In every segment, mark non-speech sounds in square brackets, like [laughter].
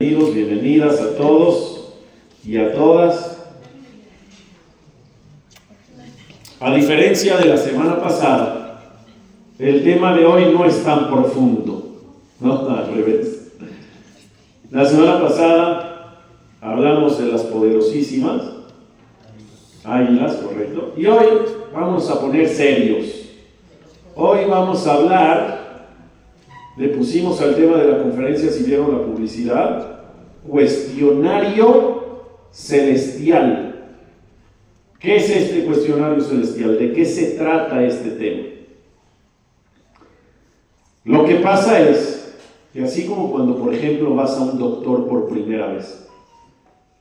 Bienvenidos, bienvenidas a todos y a todas. A diferencia de la semana pasada, el tema de hoy no es tan profundo, no al revés. La semana pasada hablamos de las poderosísimas águilas, correcto, y hoy vamos a poner serios. Hoy vamos a hablar le pusimos al tema de la conferencia, si vieron la publicidad, cuestionario celestial. ¿Qué es este cuestionario celestial? ¿De qué se trata este tema? Lo que pasa es que así como cuando, por ejemplo, vas a un doctor por primera vez,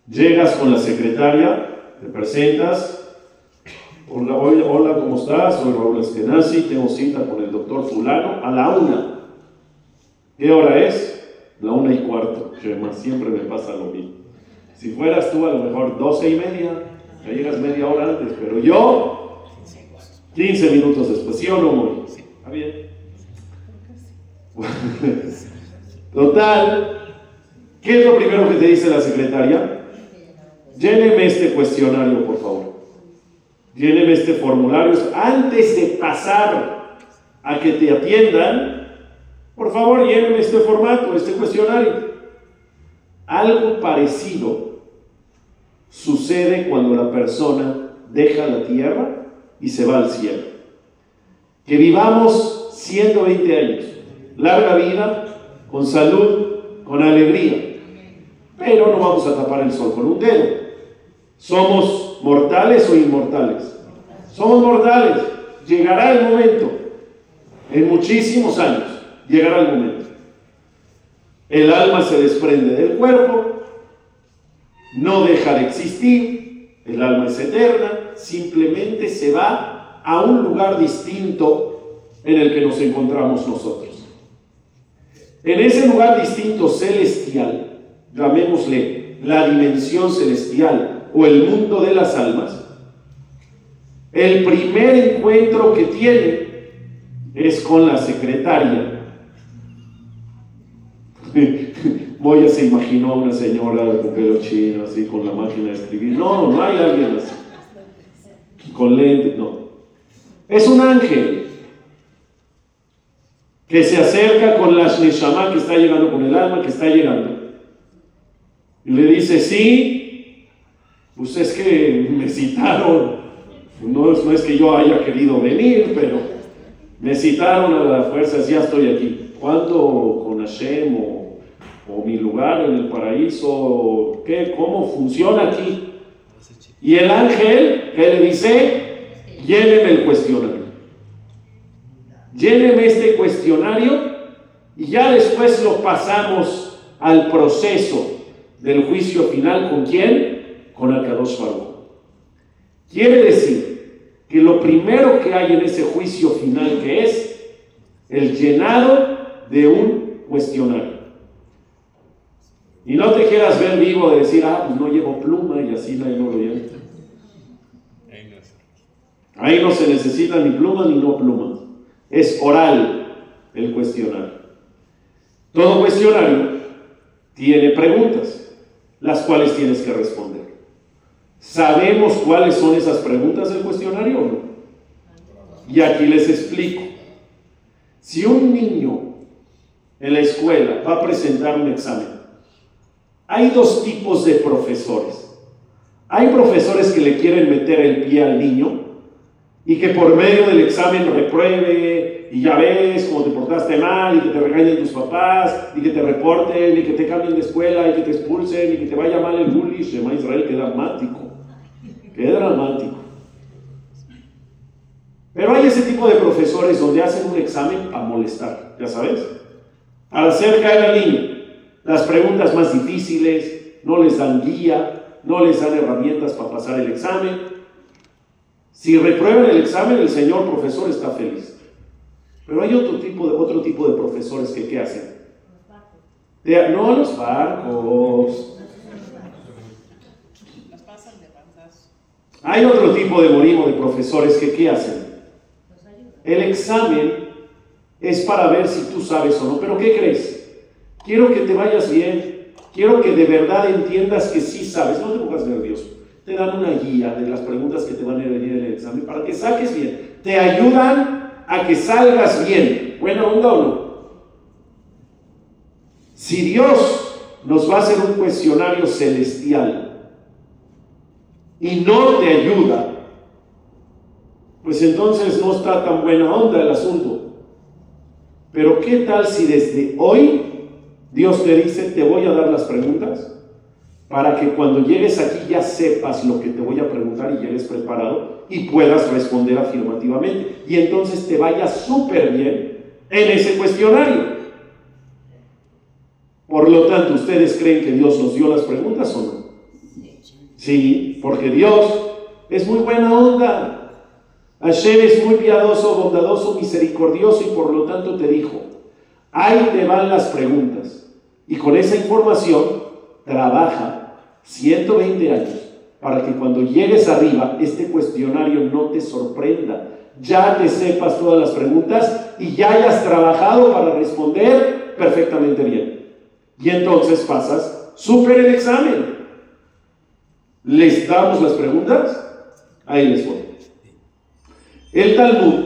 llegas con la secretaria, te presentas, hola, hola, ¿cómo estás? Soy Raúl Eskenazi, tengo cita con el doctor fulano a la una. ¿Qué hora es? La una y cuarto. siempre me pasa lo mismo. Si fueras tú a lo mejor doce y media, ya llegas media hora antes, pero yo 15 minutos después, ¿sí o no, muy? ¿Está bien? Total, ¿qué es lo primero que te dice la secretaria? Lléneme este cuestionario, por favor. Lléneme este formulario. Antes de pasar a que te atiendan, por favor, lléneme este formato, este cuestionario. Algo parecido sucede cuando la persona deja la tierra y se va al cielo. Que vivamos 120 años, larga vida, con salud, con alegría. Pero no vamos a tapar el sol con un dedo. ¿Somos mortales o inmortales? Somos mortales. Llegará el momento, en muchísimos años, llegará el momento. El alma se desprende del cuerpo, no deja de existir, el alma es eterna, simplemente se va a un lugar distinto en el que nos encontramos nosotros. En ese lugar distinto celestial, llamémosle la dimensión celestial o el mundo de las almas, el primer encuentro que tiene es con la secretaria [laughs] Moya se imaginó una señora de pelo chino, así con la máquina de escribir. No, no hay alguien así. Con lente, no. Es un ángel que se acerca con la Neshama que está llegando, con el alma que está llegando. Y le dice, sí, pues es que me citaron. No, es que yo haya querido venir, pero me citaron a las fuerzas, ya estoy aquí. ¿Cuánto con Hashem o o mi lugar en el paraíso, ¿qué? ¿Cómo funciona aquí? Y el ángel que le dice, lléneme el cuestionario. Lléneme este cuestionario y ya después lo pasamos al proceso del juicio final. ¿Con quién? Con Akadosh Baruch. Quiere decir que lo primero que hay en ese juicio final que es el llenado de un cuestionario. Y no te quieras ver vivo de decir, ah, pues no llevo pluma y así no lo lleva. Ahí no se necesita ni pluma ni no pluma. Es oral el cuestionario. Todo cuestionario tiene preguntas, las cuales tienes que responder. ¿Sabemos cuáles son esas preguntas del cuestionario o no? Y aquí les explico. Si un niño en la escuela va a presentar un examen hay dos tipos de profesores. Hay profesores que le quieren meter el pie al niño y que por medio del examen repruebe y ya ves cómo te portaste mal y que te regañen tus papás y que te reporten y que te cambien de escuela y que te expulsen y que te vaya mal el bully. Shema Israel, qué dramático. Qué dramático. Pero hay ese tipo de profesores donde hacen un examen a molestar, ya sabes, para hacer caer al niño las preguntas más difíciles, no les dan guía, no les dan herramientas para pasar el examen. Si reprueban el examen, el señor profesor está feliz. Pero hay otro tipo de, otro tipo de profesores que ¿qué hacen? De, no los barcos. Hay otro tipo de morimo de profesores que ¿qué hacen? El examen es para ver si tú sabes o no. Pero ¿qué crees? Quiero que te vayas bien. Quiero que de verdad entiendas que sí sabes, no te pongas nervioso. Te dan una guía de las preguntas que te van a venir en el examen para que saques bien. Te ayudan a que salgas bien. ¿Buena onda o no? Si Dios nos va a hacer un cuestionario celestial y no te ayuda, pues entonces no está tan buena onda el asunto. Pero ¿qué tal si desde hoy Dios te dice, te voy a dar las preguntas para que cuando llegues aquí ya sepas lo que te voy a preguntar y llegues preparado y puedas responder afirmativamente. Y entonces te vaya súper bien en ese cuestionario. Por lo tanto, ¿ustedes creen que Dios nos dio las preguntas o no? Sí, porque Dios es muy buena onda. Hashem es muy piadoso, bondadoso, misericordioso y por lo tanto te dijo, ahí te van las preguntas. Y con esa información trabaja 120 años para que cuando llegues arriba este cuestionario no te sorprenda. Ya te sepas todas las preguntas y ya hayas trabajado para responder perfectamente bien. Y entonces pasas súper el examen. ¿Les damos las preguntas? Ahí les voy. El Talmud,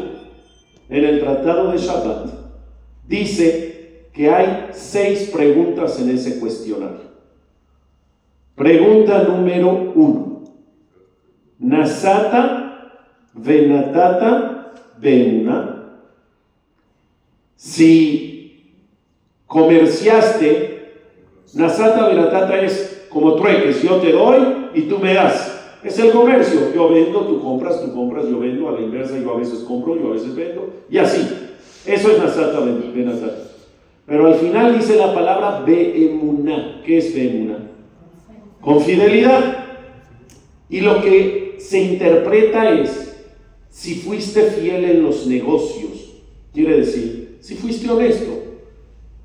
en el Tratado de Shabbat, dice que hay seis preguntas en ese cuestionario. Pregunta número uno. Nasata venatata una Si comerciaste, Nasata venatata es como trueques, yo te doy y tú me das. Es el comercio. Yo vendo, tú compras, tú compras, yo vendo, a la inversa, yo a veces compro, yo a veces vendo, y así. Eso es Nasata venatata. Pero al final dice la palabra Be'emuná. ¿Qué es Be'emuná? Con fidelidad. Y lo que se interpreta es, si fuiste fiel en los negocios, quiere decir, si fuiste honesto,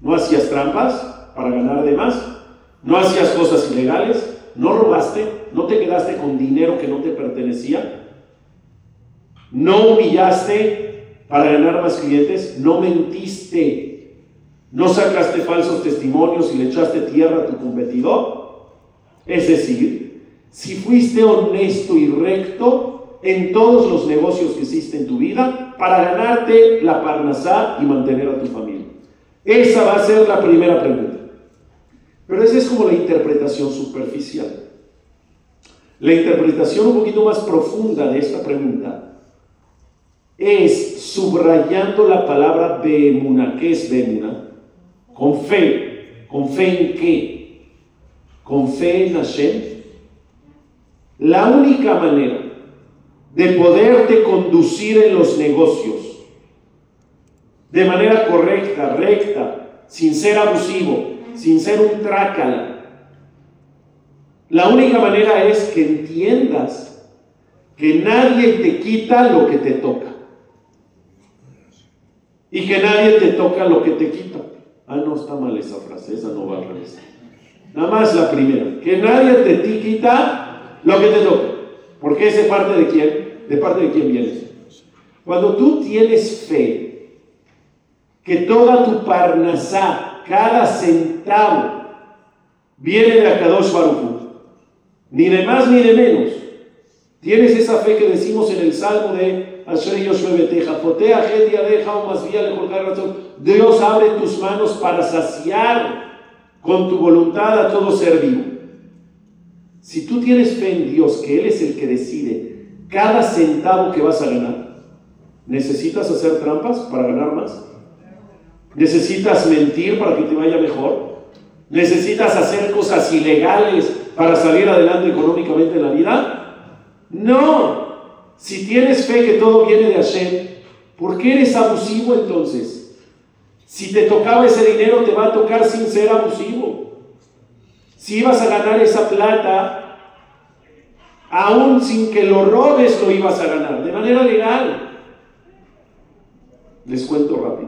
no hacías trampas para ganar de más, no hacías cosas ilegales, no robaste, no te quedaste con dinero que no te pertenecía, no humillaste para ganar más clientes, no mentiste no sacaste falsos testimonios y le echaste tierra a tu competidor. Es decir, si fuiste honesto y recto en todos los negocios que hiciste en tu vida para ganarte la parnasá y mantener a tu familia. Esa va a ser la primera pregunta. Pero esa es como la interpretación superficial. La interpretación un poquito más profunda de esta pregunta es subrayando la palabra Bemuna. ¿Qué es Bemuna? con fe. ¿Con fe en qué? Con fe en Hashem. La única manera de poderte conducir en los negocios de manera correcta, recta, sin ser abusivo, sin ser un trácala. La única manera es que entiendas que nadie te quita lo que te toca y que nadie te toca lo que te quita. Ah, no está mal esa frase, esa no va a revés. Nada más la primera, que nadie te quita lo que te toca. Porque ese parte de quién? ¿De parte de quién vienes? Cuando tú tienes fe, que toda tu parnasá, cada centavo, viene de Akadosh Baruch ni de más ni de menos. Tienes esa fe que decimos en el Salmo de Dios abre tus manos para saciar con tu voluntad a todo ser vivo. Si tú tienes fe en Dios, que Él es el que decide cada centavo que vas a ganar, ¿necesitas hacer trampas para ganar más? ¿Necesitas mentir para que te vaya mejor? ¿Necesitas hacer cosas ilegales para salir adelante económicamente en la vida? No, si tienes fe que todo viene de Hashem, ¿por qué eres abusivo entonces? Si te tocaba ese dinero, te va a tocar sin ser abusivo. Si ibas a ganar esa plata, aún sin que lo robes, lo ibas a ganar, de manera legal. Les cuento rápido.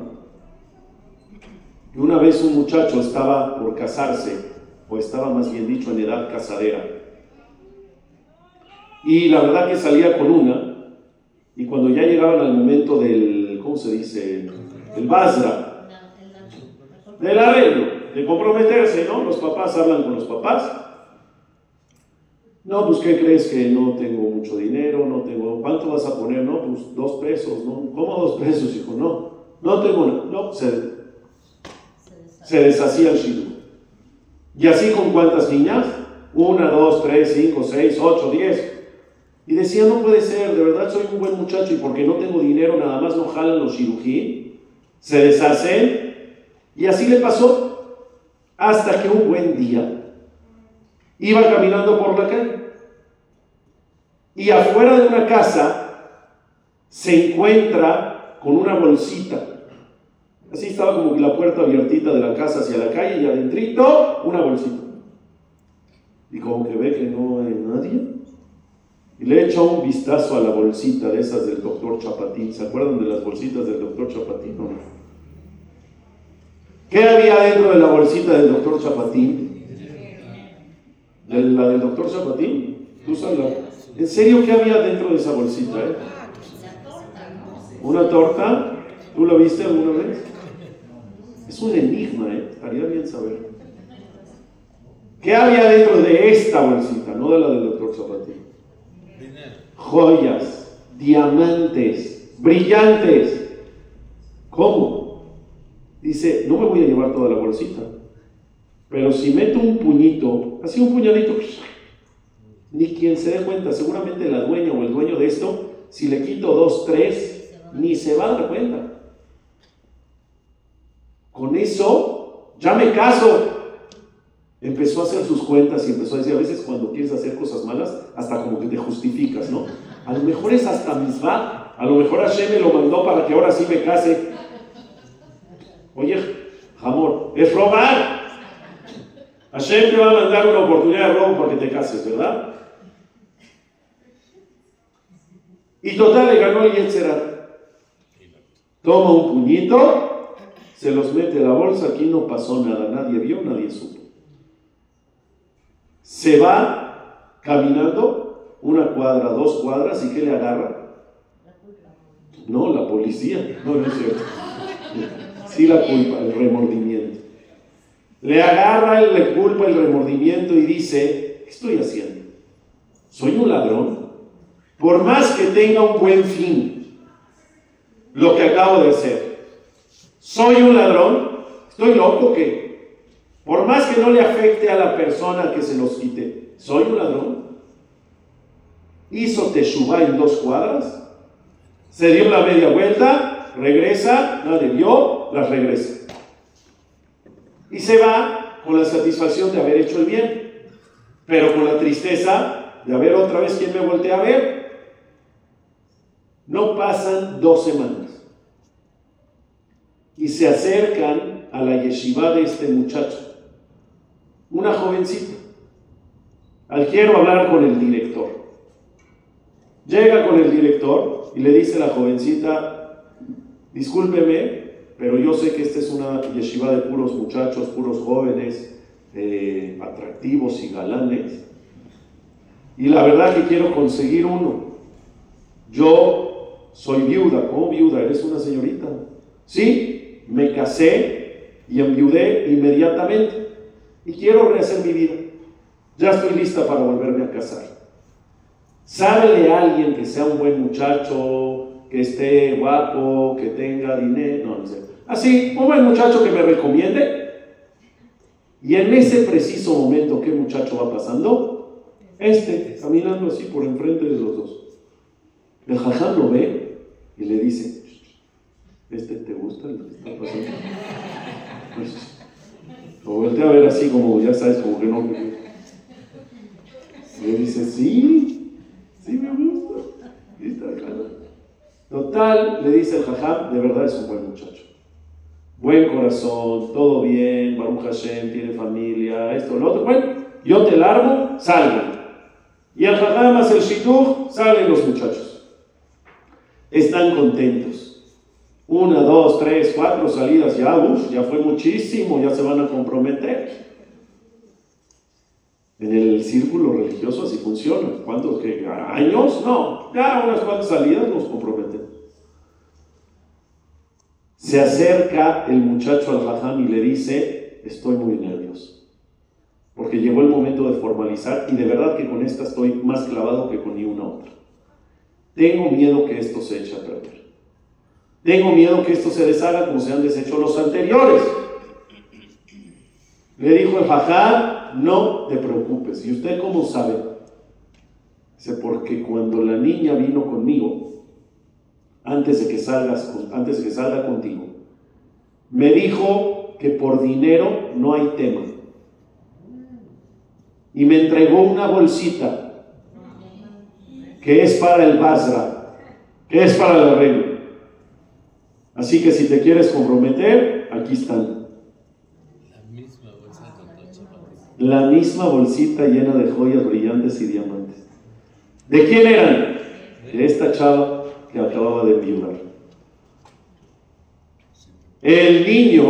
Una vez un muchacho estaba por casarse, o estaba más bien dicho en edad casadera y la verdad que salía con una, y cuando ya llegaban al momento del, ¿cómo se dice? El basra, del arreglo, de comprometerse, ¿no? Los papás hablan con los papás. No, pues ¿qué crees que no tengo mucho dinero? No tengo, ¿cuánto vas a poner? No, pues dos pesos, ¿no? ¿Cómo dos pesos, hijo? No, no tengo, no, se, se deshacía el shidur. Y así con cuántas niñas? Una, dos, tres, cinco, seis, ocho, diez. Y decía, no puede ser, de verdad soy un buen muchacho y porque no tengo dinero nada más no jalan los cirugí, se deshacen. Y así le pasó hasta que un buen día iba caminando por la calle y afuera de una casa se encuentra con una bolsita. Así estaba como la puerta abiertita de la casa hacia la calle y adentrito una bolsita. Y como que ve que no hay nadie, y le echa un vistazo a la bolsita de esas del doctor Chapatín. ¿Se acuerdan de las bolsitas del doctor Chapatín o no? ¿Qué había dentro de la bolsita del doctor Chapatín? ¿De la del doctor Chapatín? ¿Tú sabes? ¿En serio qué había dentro de esa bolsita? Eh? ¿Una torta? ¿Tú la viste alguna vez? Es un enigma, ¿eh? Estaría bien saber. ¿Qué había dentro de esta bolsita, no de la del doctor Chapatín? joyas, diamantes, brillantes. ¿Cómo? Dice, no me voy a llevar toda la bolsita, pero si meto un puñito, así un puñadito, ni quien se dé cuenta, seguramente la dueña o el dueño de esto, si le quito dos, tres, ni se va a dar cuenta. Con eso, ya me caso, empezó a hacer sus cuentas y empezó a decir, a veces cuando quieres hacer cosas malas, hasta como que te justificas, ¿no? A lo mejor es hasta misma, a lo mejor Hashem me lo mandó para que ahora sí me case. Oye, amor, es robar. Hashem te va a mandar una oportunidad de robo para que te cases, ¿verdad? Y total le ganó el Yetzerá. Toma un puñito, se los mete a la bolsa, aquí no pasó nada, nadie vio, nadie supo se va caminando una cuadra, dos cuadras, ¿y qué le agarra? No, la policía. No, no es cierto. Sí la culpa, el remordimiento. Le agarra, le culpa el remordimiento y dice, ¿qué estoy haciendo? ¿Soy un ladrón? Por más que tenga un buen fin, lo que acabo de hacer, ¿soy un ladrón? ¿Estoy loco que por más que no le afecte a la persona que se los quite, ¿soy un ladrón? Hizo Teshuvah en dos cuadras, se dio la media vuelta, regresa, nadie vio, las regresa. Y se va con la satisfacción de haber hecho el bien, pero con la tristeza de haber otra vez quien me voltea a ver. No pasan dos semanas y se acercan a la yeshiva de este muchacho una jovencita. Al quiero hablar con el director. Llega con el director y le dice a la jovencita, discúlpeme, pero yo sé que esta es una yeshiva de puros muchachos, puros jóvenes, eh, atractivos y galanes. Y la verdad que quiero conseguir uno. Yo soy viuda. ¿Cómo viuda? ¿Eres una señorita? Sí, me casé y enviudé inmediatamente y quiero rehacer mi vida. Ya estoy lista para volverme a casar. ¿Sabe a alguien que sea un buen muchacho, que esté guapo, que tenga dinero? No, no sé. Así, un buen muchacho que me recomiende. Y en ese preciso momento, ¿qué muchacho va pasando? Este, caminando así por enfrente de los dos. El jaján lo ve y le dice, ¿este te gusta el que está pasando? Pues, lo voltea a ver así como, ya sabes, como que no. Y le dice, sí, sí me gusta. Y está Total, le dice el jajam, de verdad es un buen muchacho. Buen corazón, todo bien, Baruch Hashem, tiene familia, esto, lo otro. Bueno, yo te largo, salgan. Y al jajam hace el shituj, salen los muchachos. Están contentos una, dos, tres, cuatro salidas, ya, uff, ya fue muchísimo, ya se van a comprometer. En el círculo religioso así funciona. ¿Cuántos que años? No, ya unas cuantas salidas nos comprometen. Se acerca el muchacho al Rajam y le dice, dice, estoy muy nervioso. Porque llegó el momento de formalizar y de verdad que con esta estoy más clavado que con ni una otra. Tengo miedo que esto se eche a perder. Tengo miedo que esto se deshaga como se han deshecho los anteriores. Le dijo el Fajá, no te preocupes. ¿Y usted cómo sabe? Dice, porque cuando la niña vino conmigo, antes de que salgas, antes de que salga contigo, me dijo que por dinero no hay tema. Y me entregó una bolsita que es para el Basra, que es para el arreglo. Así que si te quieres comprometer, aquí están. la misma bolsita llena de joyas brillantes y diamantes. ¿De quién eran? De esta chava que acababa de violar. El niño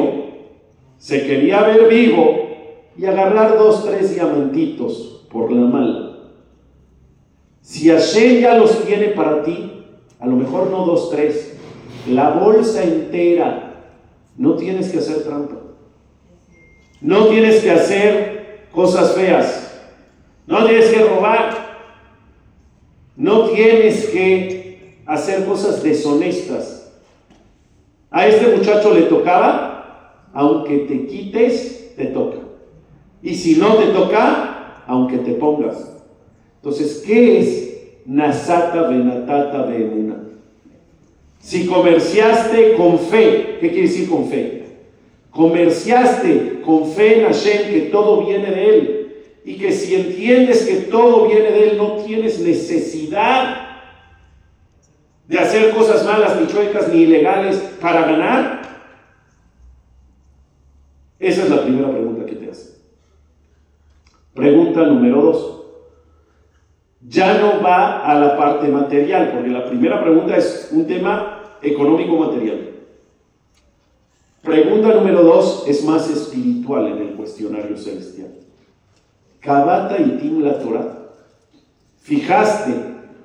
se quería ver vivo y agarrar dos, tres diamantitos por la mala. Si Hashem ya los tiene para ti, a lo mejor no dos, tres, la bolsa entera, no tienes que hacer trampa. No tienes que hacer cosas feas. No tienes que robar. No tienes que hacer cosas deshonestas. A este muchacho le tocaba, aunque te quites, te toca. Y si no te toca, aunque te pongas. Entonces, ¿qué es Nasata Benatata Beemuna? Si comerciaste con fe, ¿qué quiere decir con fe? comerciaste con fe en Hashem que todo viene de Él y que si entiendes que todo viene de Él, no tienes necesidad de hacer cosas malas, ni chuecas, ni ilegales para ganar. Esa es la primera pregunta que te hace. Pregunta número dos. Ya no va a la parte material, porque la primera pregunta es un tema económico material. Pregunta número dos es más espiritual en el cuestionario celestial. Kabata y Tim la Torah. ¿Fijaste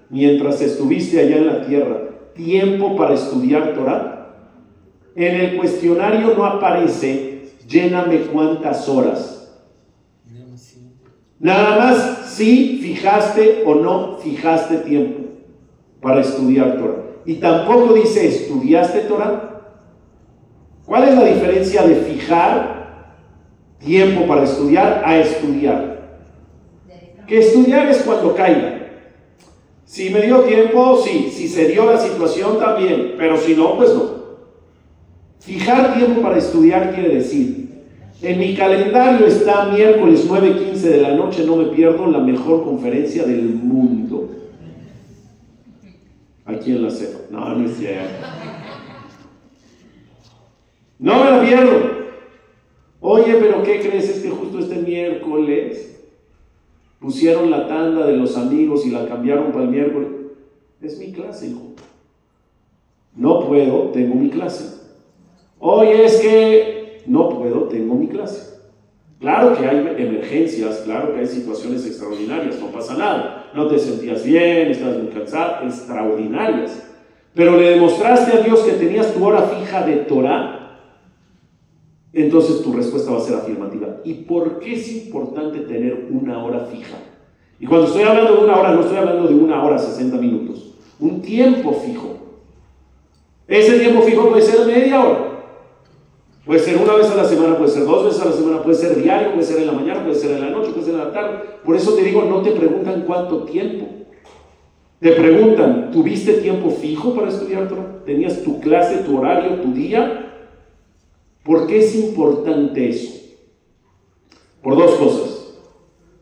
mientras estuviste allá en la tierra tiempo para estudiar Torah? En el cuestionario no aparece lléname cuántas horas. Nada más si fijaste o no fijaste tiempo para estudiar Torah. Y tampoco dice estudiaste Torah ¿Cuál es la diferencia de fijar tiempo para estudiar a estudiar? Que estudiar es cuando caiga. Si me dio tiempo, sí. Si se dio la situación, también. Pero si no, pues no. Fijar tiempo para estudiar quiere decir, en mi calendario está miércoles 9.15 de la noche, no me pierdo la mejor conferencia del mundo. Aquí en la cepa. No, no es cierto. No me la pierdo. Oye, pero ¿qué crees? Es que justo este miércoles pusieron la tanda de los amigos y la cambiaron para el miércoles. Es mi clase, hijo. No puedo, tengo mi clase. Oye, es que no puedo, tengo mi clase. Claro que hay emergencias, claro que hay situaciones extraordinarias, no pasa nada. No te sentías bien, estás muy cansado, extraordinarias. Pero le demostraste a Dios que tenías tu hora fija de Torah entonces tu respuesta va a ser afirmativa. ¿Y por qué es importante tener una hora fija? Y cuando estoy hablando de una hora, no estoy hablando de una hora 60 minutos, un tiempo fijo. Ese tiempo fijo puede ser media hora, puede ser una vez a la semana, puede ser dos veces a la semana, puede ser diario, puede ser en la mañana, puede ser en la noche, puede ser en la tarde. Por eso te digo, no te preguntan cuánto tiempo. Te preguntan, ¿tuviste tiempo fijo para estudiar? ¿Tenías tu clase, tu horario, tu día? ¿Por qué es importante eso? Por dos cosas.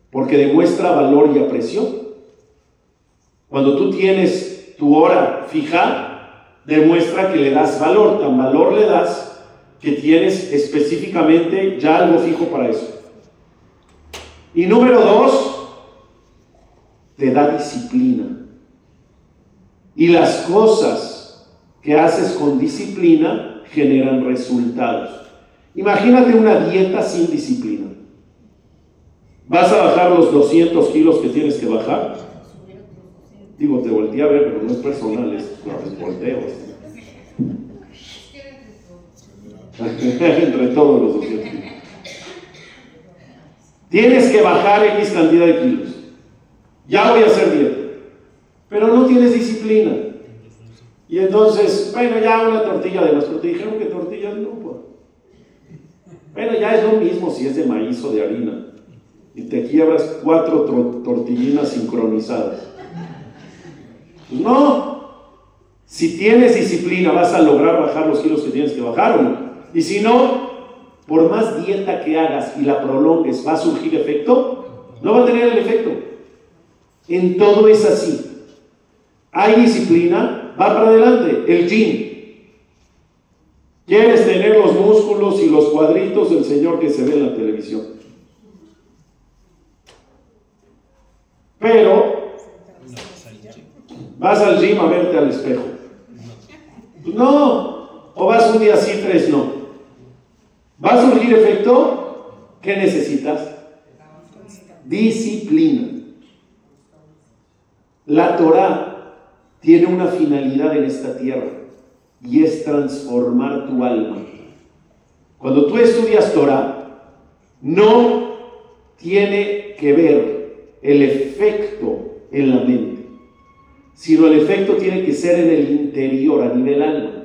Porque demuestra valor y aprecio. Cuando tú tienes tu hora fija, demuestra que le das valor. Tan valor le das que tienes específicamente ya algo fijo para eso. Y número dos, te da disciplina. Y las cosas que haces con disciplina generan resultados. Imagínate una dieta sin disciplina. ¿Vas a bajar los 200 kilos que tienes que bajar? Digo, te volteé a ver, pero no es personal, es, volteo. [laughs] Entre todos los 200 Tienes que bajar X cantidad de kilos. Ya voy a hacer dieta. Pero no tienes disciplina. Y entonces, bueno, ya una tortilla de más, pero te dijeron que tortillas no, pues. Bueno, ya es lo mismo si es de maíz o de harina. Y te quiebras cuatro tortillinas sincronizadas. Pues no. Si tienes disciplina, vas a lograr bajar los kilos que tienes que bajar o no. Y si no, por más dieta que hagas y la prolongues, ¿va a surgir efecto? No va a tener el efecto. En todo es así. Hay disciplina, va para adelante. El gym. Quieres tener los músculos y los cuadritos del Señor que se ve en la televisión. Pero vas al gym a verte al espejo. No. O vas un día sí, tres no. ¿Va a surgir efecto? ¿Qué necesitas? Disciplina. La Torah tiene una finalidad en esta tierra y es transformar tu alma. Cuando tú estudias Torah, no tiene que ver el efecto en la mente, sino el efecto tiene que ser en el interior, a nivel alma.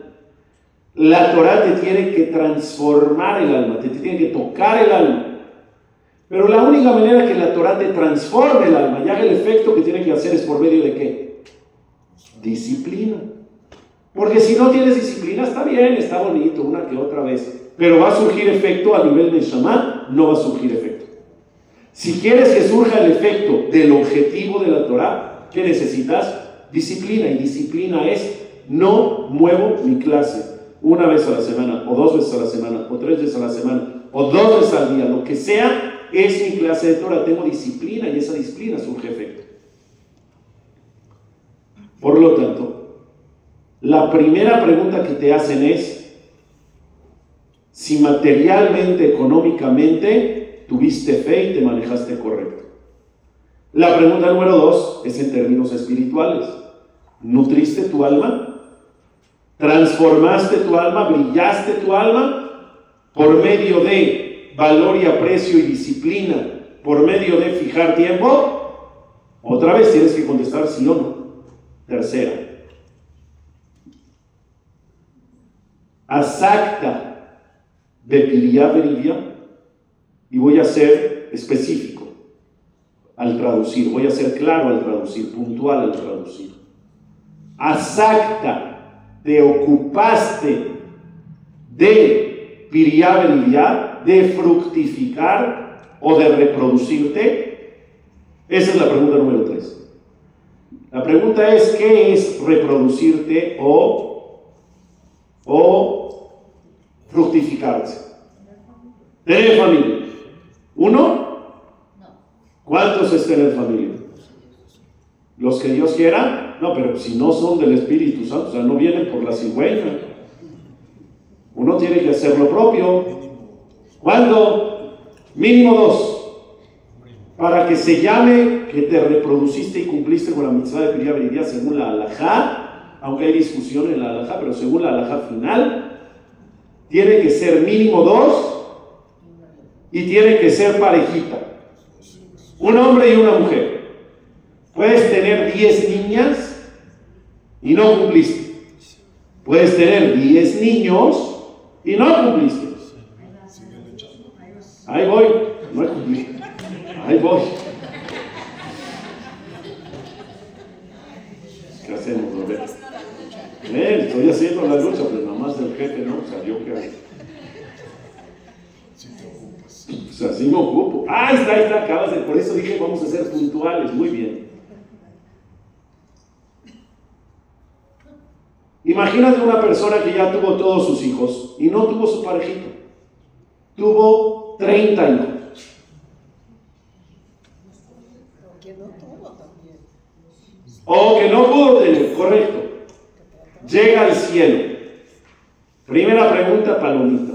La Torah te tiene que transformar el alma, te tiene que tocar el alma. Pero la única manera que la Torah te transforme el alma y haga el efecto que tiene que hacer es por medio de qué? Disciplina. Porque si no tienes disciplina, está bien, está bonito, una que otra vez. Pero va a surgir efecto a nivel de Shama, no va a surgir efecto. Si quieres que surja el efecto del objetivo de la Torah, ¿qué necesitas? Disciplina. Y disciplina es, no muevo mi clase una vez a la semana, o dos veces a la semana, o tres veces a la semana, o dos veces al día, lo que sea, es mi clase de Torah. Tengo disciplina y esa disciplina surge efecto. Por lo tanto, la primera pregunta que te hacen es si materialmente, económicamente, tuviste fe y te manejaste correcto. La pregunta número dos es en términos espirituales. ¿Nutriste tu alma? ¿Transformaste tu alma? ¿Brillaste tu alma? Por medio de valor y aprecio y disciplina, por medio de fijar tiempo. Otra vez tienes que contestar sí o no. Tercera, Asacta de Piliá y voy a ser específico al traducir, voy a ser claro al traducir, puntual al traducir. Asacta, te ocupaste de Piriá de fructificar o de reproducirte. Esa es la pregunta número tres. La pregunta es, ¿qué es reproducirte o o fructificarse. Tener familia. ¿Uno? ¿Cuántos es tener familia? Los que Dios quiera. No, pero si no son del Espíritu Santo, o sea, no vienen por la cigüeña. Uno tiene que hacer lo propio. ¿Cuándo? Mínimo dos. Para que se llame que te reproduciste y cumpliste con la mitzvah de Piriá según la alajá aunque hay discusión en la alhaja, pero según la alhaja final, tiene que ser mínimo dos y tiene que ser parejita. Un hombre y una mujer. Puedes tener 10 niñas y no cumpliste. Puedes tener 10 niños y no cumpliste. Ahí voy, no he cumplido. Ahí voy. ¿Qué hacemos, Roberto? estoy haciendo la lucha, pero nada más del jefe no salió que. Si te ocupas. O sea, sí me ocupo. Ah, está, ahí está, acabas de. Por eso dije, vamos a ser puntuales. Muy bien. Imagínate una persona que ya tuvo todos sus hijos y no tuvo su parejita. Tuvo 30 hijos. O que no pudo tener, correcto llega al cielo. Primera pregunta, palomita.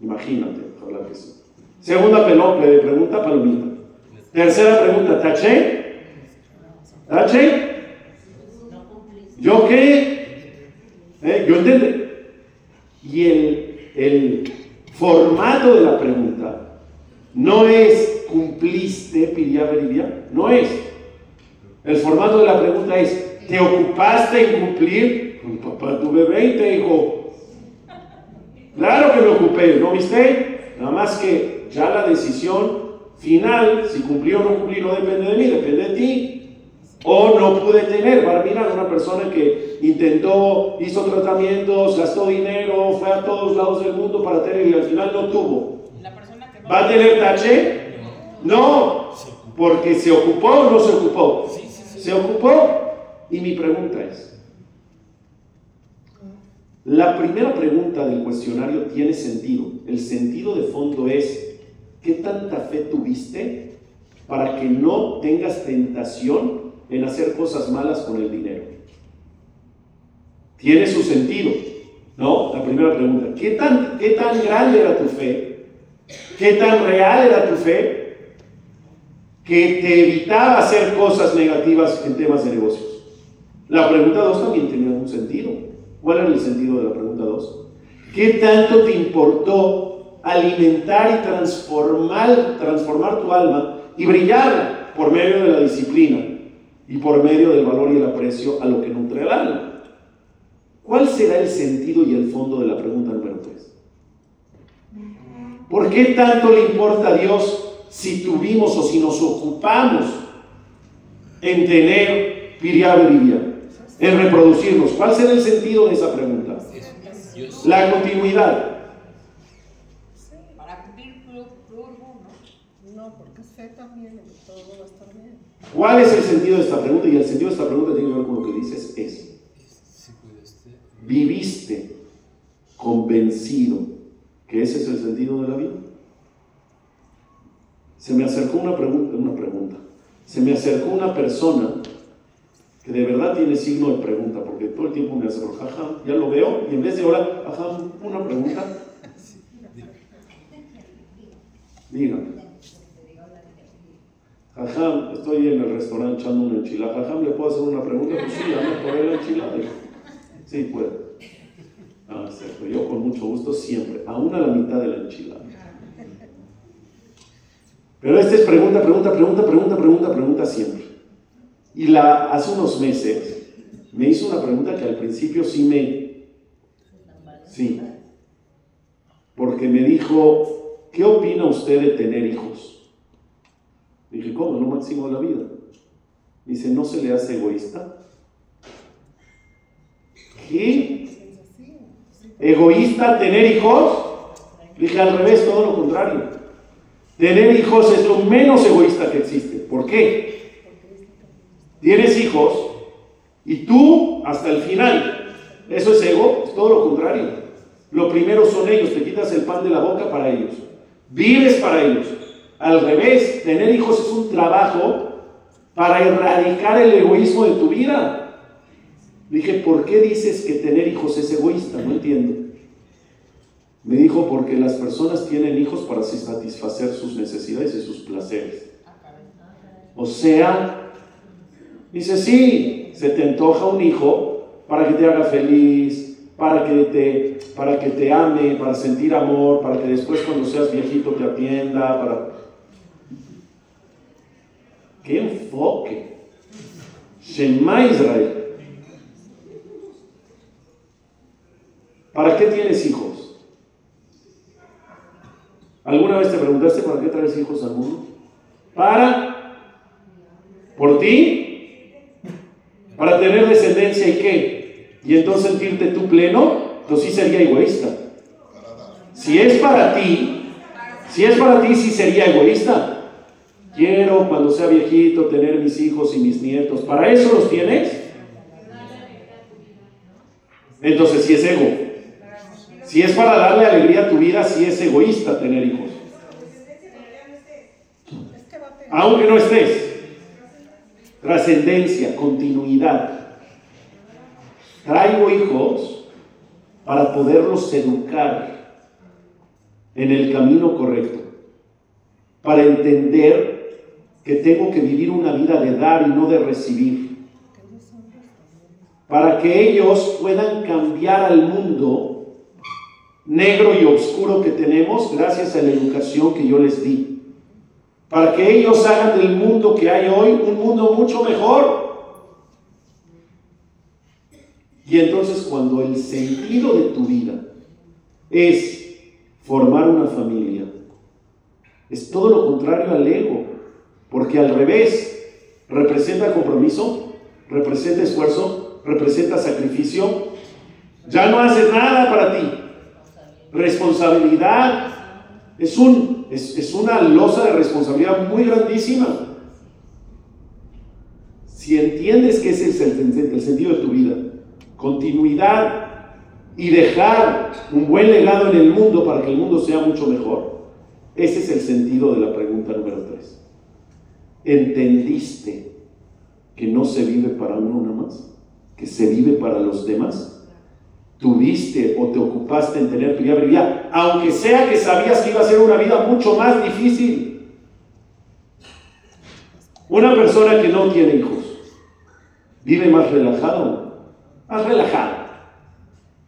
Imagínate, ojalá que sí. Segunda pregunta, palomita. Tercera pregunta, ¿taché? ¿Taché? ¿Yo qué? ¿Eh? Yo entiendo. Y el, el formato de la pregunta no es cumpliste Piría Beribia? No es. El formato de la pregunta es, ¿te ocupaste en cumplir? Pues, papá, tuve 20, hijo. Claro que me ocupé, ¿no viste? Nada más que ya la decisión final, si cumplí o no cumplí, no depende de mí, depende de ti. O no pude tener, mirar una persona que intentó, hizo tratamientos, gastó dinero, fue a todos lados del mundo para tener y al final no tuvo. ¿Va a tener tache? No, porque se ocupó o no se ocupó. Se ocupó. Y mi pregunta es, la primera pregunta del cuestionario tiene sentido. El sentido de fondo es, ¿qué tanta fe tuviste para que no tengas tentación en hacer cosas malas con el dinero. Tiene su sentido, ¿no? La primera pregunta, ¿qué tan, qué tan grande era tu fe? ¿Qué tan real era tu fe? Que te evitaba hacer cosas negativas en temas de negocios. La pregunta 2 también tenía un sentido. ¿Cuál era el sentido de la pregunta 2? ¿Qué tanto te importó alimentar y transformar, transformar tu alma y brillar por medio de la disciplina? Y por medio del valor y el aprecio a lo que nutre el alma. ¿Cuál será el sentido y el fondo de la pregunta número 3? ¿Por qué tanto le importa a Dios si tuvimos o si nos ocupamos en tener piriabrivia, en reproducirnos? ¿Cuál será el sentido de esa pregunta? La continuidad. Para cumplir No, porque fe también, todo ¿Cuál es el sentido de esta pregunta? Y el sentido de esta pregunta tiene que ver con lo que dices, es, ¿viviste convencido que ese es el sentido de la vida? Se me acercó una pregunta, una pregunta. Se me acercó una persona que de verdad tiene signo de pregunta, porque todo el tiempo me hace, jaja, ya lo veo, y en vez de ahora, ajá, una pregunta. [laughs] Dígame. Jajam, estoy en el restaurante echando una enchilada. Jajam, ¿le puedo hacer una pregunta? Pues sí, dame por la enchilada. Sí, puede. Ah, cierto. Yo con mucho gusto siempre, aún a la mitad de la enchilada. Pero esta es pregunta, pregunta, pregunta, pregunta, pregunta, pregunta siempre. Y la, hace unos meses me hizo una pregunta que al principio sí me... Sí. Porque me dijo, ¿qué opina usted de tener hijos? Dije, ¿cómo? Máximo de la vida. Dice, ¿no se le hace egoísta? ¿Qué? ¿Egoísta tener hijos? Dije, al revés, todo lo contrario. Tener hijos es lo menos egoísta que existe. ¿Por qué? Tienes hijos y tú hasta el final. ¿Eso es ego? Es todo lo contrario. Lo primero son ellos, te quitas el pan de la boca para ellos. Vives para ellos. Al revés, tener hijos es un trabajo para erradicar el egoísmo de tu vida. Dije, ¿por qué dices que tener hijos es egoísta? No entiendo. Me dijo, porque las personas tienen hijos para satisfacer sus necesidades y sus placeres. O sea, dice, sí, se te antoja un hijo para que te haga feliz, para que te, para que te ame, para sentir amor, para que después cuando seas viejito te atienda, para ¡Qué enfoque! Shema Israel. ¿Para qué tienes hijos? ¿Alguna vez te preguntaste para qué traes hijos al mundo? Para, por ti, para tener descendencia y qué? Y entonces sentirte tú pleno, entonces sí sería egoísta. Si es para ti, si es para ti, sí sería egoísta. Quiero cuando sea viejito tener mis hijos y mis nietos. ¿Para eso los tienes? Entonces si es ego. Si es para darle alegría a tu vida, si es egoísta tener hijos. Aunque no estés. Trascendencia, continuidad. Traigo hijos para poderlos educar en el camino correcto. Para entender que tengo que vivir una vida de dar y no de recibir. Para que ellos puedan cambiar al mundo negro y oscuro que tenemos gracias a la educación que yo les di. para que ellos hagan del mundo que hay hoy un mundo mucho mejor. Y entonces cuando el sentido de tu vida es formar una familia, es todo lo contrario al ego, porque al revés representa compromiso, representa esfuerzo, representa sacrificio. Ya no haces nada para ti. Responsabilidad es, un, es, una losa de responsabilidad muy grandísima. Si entiendes que ese es el, el sentido de tu vida, continuidad y dejar un buen legado en el mundo para que el mundo sea mucho mejor, ese es el sentido de la pregunta número 3. ¿Entendiste que no se vive para uno nada más? ¿Que se vive para los demás? tuviste o te ocupaste en tener tu vida aunque sea que sabías que iba a ser una vida mucho más difícil. Una persona que no tiene hijos vive más relajado, más relajado.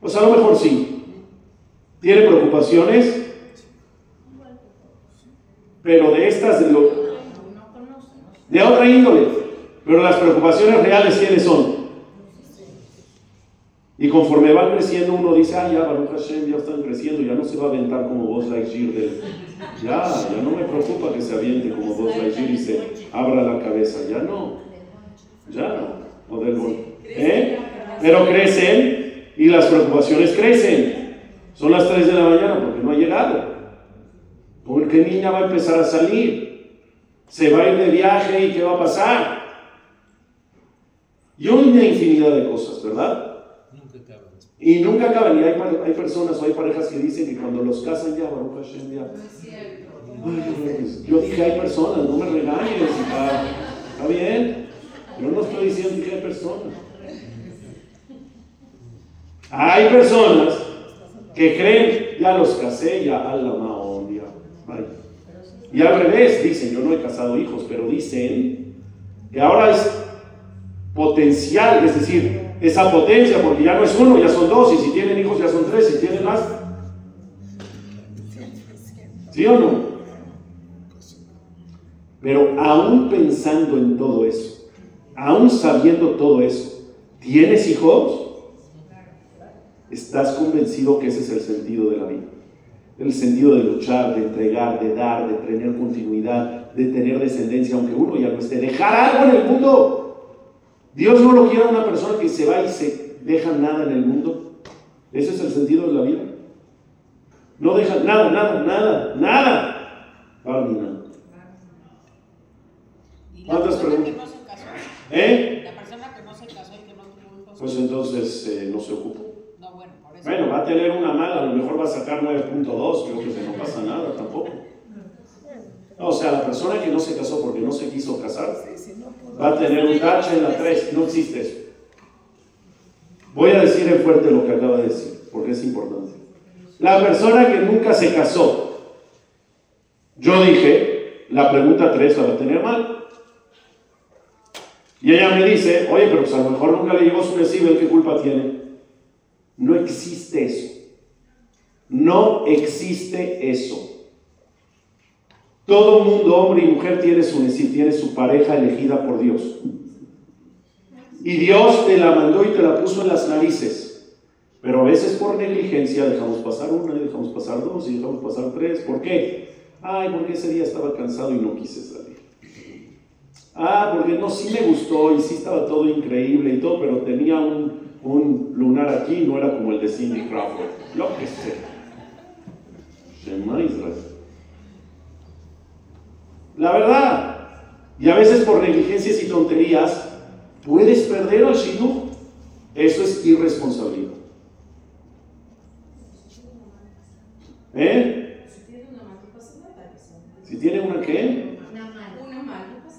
Pues a lo mejor sí. Tiene preocupaciones, pero de estas, de, de otra índole. Pero las preocupaciones reales, ¿quiénes son? Y conforme van creciendo, uno dice, ah, ya, Baruch Hashem, ya están creciendo, ya no se va a aventar como vos Lightyear del... Ya, ya no me preocupa que se aviente como vos Lightyear y se abra la cabeza, ya no. Ya, o del... ¿Eh? Pero crecen y las preocupaciones crecen. Son las 3 de la mañana porque no ha llegado. Porque niña va a empezar a salir. Se va a ir de viaje y qué va a pasar. Y una infinidad de cosas, ¿verdad? Y nunca acaban. Y hay, hay, personas o hay parejas que dicen que cuando los casan ya, Baruch Hashem, ya. yo dije, hay personas, no me regañes. Está, está bien. Yo no estoy diciendo que hay personas. Hay personas que creen, ya los casé, ya la maón, ya. Y al revés, dicen, yo no he casado hijos, pero dicen que ahora es potencial, es decir, esa potencia, porque ya no es uno, ya son dos, y si tienen hijos ya son tres, si tienen más. ¿Sí o no? Pero aún pensando en todo eso, aún sabiendo todo eso, ¿tienes hijos? ¿Estás convencido que ese es el sentido de la vida? El sentido de luchar, de entregar, de dar, de tener continuidad, de tener descendencia, aunque uno ya no esté. Dejar algo en el mundo. Dios no lo quiere a una persona que se va y se deja nada en el mundo. Ese es el sentido de la vida. No deja nada, nada, nada, nada. Ah, ni nada. ¿Cuántas preguntas? ¿Eh? La persona que no se casó y que no tuvo hijos. Pues entonces eh, no se ocupó. Bueno, eso. Bueno, va a tener una mala, a lo mejor va a sacar 9.2, creo que no pasa nada tampoco. o sea, la persona que no se casó porque no se quiso casar, va a tener un tache en la 3. No existe eso. Voy a decir en fuerte lo que acaba de decir, porque es importante. La persona que nunca se casó, yo dije, la pregunta 3 la va a tener mal. Y ella me dice, oye, pero pues a lo mejor nunca le llegó su recibo, ¿qué culpa tiene? No existe eso. No existe eso. Todo mundo, hombre y mujer, tiene su tiene su pareja elegida por Dios. Y Dios te la mandó y te la puso en las narices. Pero a veces por negligencia dejamos pasar una, y dejamos pasar dos y dejamos pasar tres. ¿Por qué? Ay, porque ese día estaba cansado y no quise salir. Ah, porque no, sí me gustó y sí estaba todo increíble y todo, pero tenía un, un lunar aquí, no era como el de Cindy Crawford. Lo que sé. Shema Israel. La verdad. Y a veces por negligencias y tonterías puedes perder al shidduch. Eso es irresponsabilidad. ¿Eh? Si tiene una qué?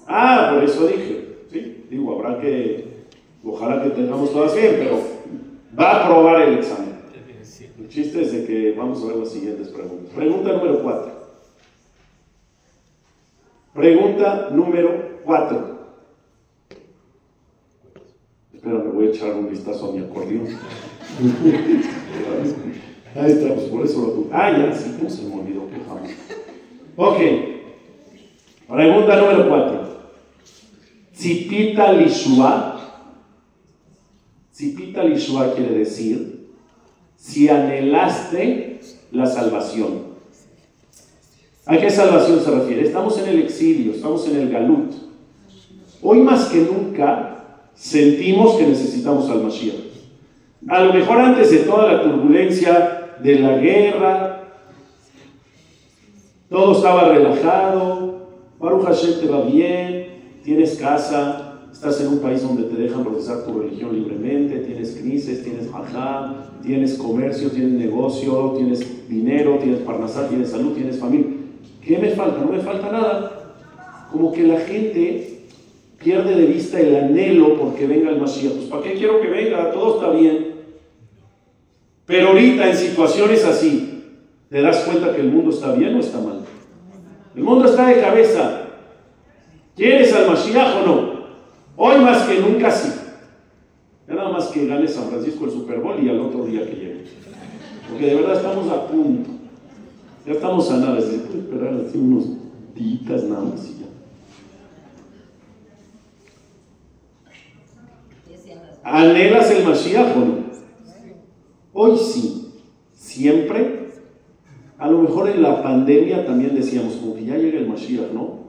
Ah, por eso dije. Sí, digo, habrá que, ojalá que tengamos todas bien, pero va a aprobar el examen. El chiste es de que vamos a ver las siguientes preguntas. Pregunta número 4. Pregunta número 4. Espera, me voy a echar un vistazo a mi acordeón. [laughs] Ahí estamos, por eso lo tuve. Ah, ya, sí, ¿cómo se me olvidó? Ok. Pregunta número cuatro. Zipita Lishua. Zipita Lishua quiere decir si anhelaste la salvación. ¿A qué salvación se refiere? Estamos en el exilio, estamos en el galut. Hoy más que nunca sentimos que necesitamos al Mashiach. A lo mejor antes de toda la turbulencia de la guerra, todo estaba relajado, Baruch Hashem te va bien, tienes casa, estás en un país donde te dejan profesar tu religión libremente, tienes crisis, tienes ajá, tienes comercio, tienes negocio, tienes dinero, tienes parnasá, tienes salud, tienes familia. ¿Qué me falta? No me falta nada. Como que la gente pierde de vista el anhelo porque venga el Mashiach. Pues ¿para qué quiero que venga? Todo está bien. Pero ahorita en situaciones así, ¿te das cuenta que el mundo está bien o está mal? El mundo está de cabeza. ¿Quieres al Mashiach o no? Hoy más que nunca sí. Ya nada más que gane San Francisco el Super Bowl y al otro día que llegue. Porque de verdad estamos a punto. Ya estamos a nada, se puede esperar así unos días nada más y ya. ¿Anhelas el Mashiach o no? Hoy sí, siempre. A lo mejor en la pandemia también decíamos, como que ya llega el Mashiach, ¿no?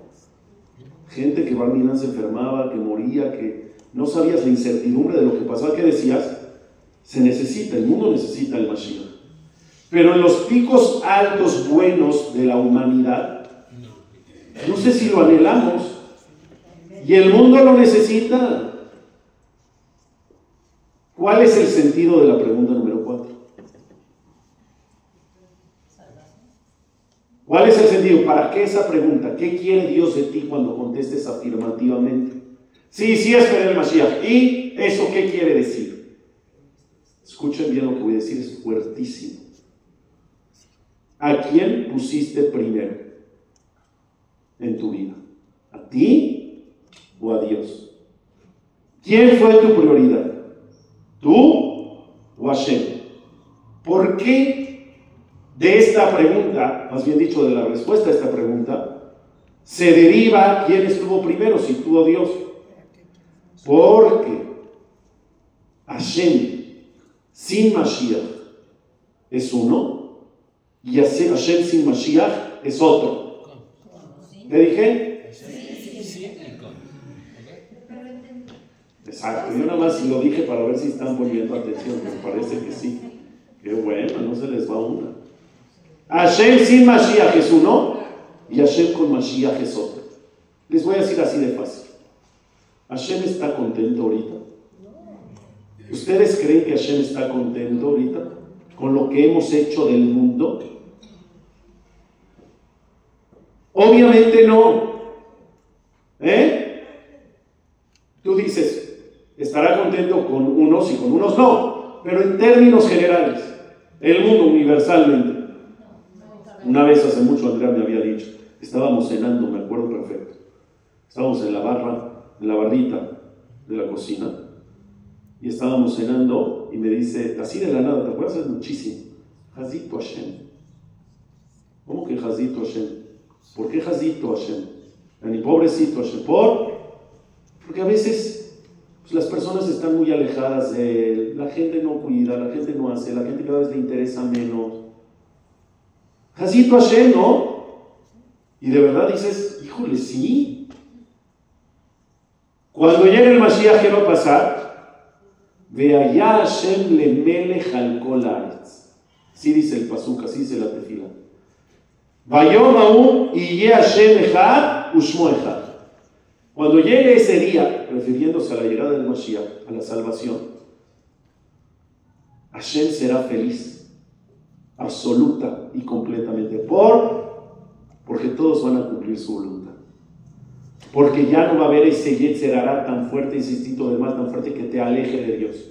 Gente que Barminan se enfermaba, que moría, que no sabías la incertidumbre de lo que pasaba. ¿Qué decías? Se necesita, el mundo necesita el Mashiach. Pero en los picos altos buenos de la humanidad, no sé si lo anhelamos. Y el mundo lo necesita. ¿Cuál es el sentido de la pregunta número cuatro? ¿Cuál es el sentido? ¿Para qué esa pregunta? ¿Qué quiere Dios de ti cuando contestes afirmativamente? Sí, sí esperé el Mashiach. ¿Y eso qué quiere decir? Escuchen bien lo que voy a decir, es fuertísimo. ¿A quién pusiste primero en tu vida? ¿A ti o a Dios? ¿Quién fue tu prioridad? ¿Tú o Hashem? ¿Por qué de esta pregunta, más bien dicho de la respuesta a esta pregunta, se deriva quién estuvo primero, si tú Dios? Porque Hashem sin Mashiach es uno y Hashem sin Mashiach es otro. ¿Te dije? Exacto, yo nada más lo dije para ver si están poniendo atención, me parece que sí. Qué bueno, no se les va una. Hashem sin Mashiach es uno y Hashem con Mashiach es otro. Les voy a decir así de fácil. Hashem está contento ahorita. ¿Ustedes creen que Hashem está contento ahorita con lo que hemos hecho del mundo? Obviamente no. ¿Eh? Tú dices, estará contento con unos y con unos no, pero en términos generales, el mundo universalmente. Una vez hace mucho Andrea me había dicho, estábamos cenando, me acuerdo perfecto. Estábamos en la barra, en la barrita de la cocina, y estábamos cenando y me dice, así de la nada, ¿te acuerdas? Es muchísimo. Hazito Hashem. ¿Cómo que Hazito Hashem? ¿Por qué Hazito Hashem? Ni pobrecito Hashem. ¿Por? Porque a veces pues, las personas están muy alejadas de él, la gente no cuida, la gente no hace, la gente cada vez le interesa menos. Hazito Hashem, ¿no? Y de verdad dices, híjole, sí. Cuando llegue el Mashiach, ¿qué va a pasar? Ve allá Hashem le kol Así dice el pasuk, así dice la tefila. Vayom y Hashem echad ushmo echad. Cuando llegue ese día, refiriéndose a la llegada del Mashiach, a la salvación, Hashem será feliz, absoluta y completamente, por, porque todos van a cumplir su voluntad. Porque ya no va a haber ese Yetzerará tan fuerte, ese instinto del mal tan fuerte que te aleje de Dios.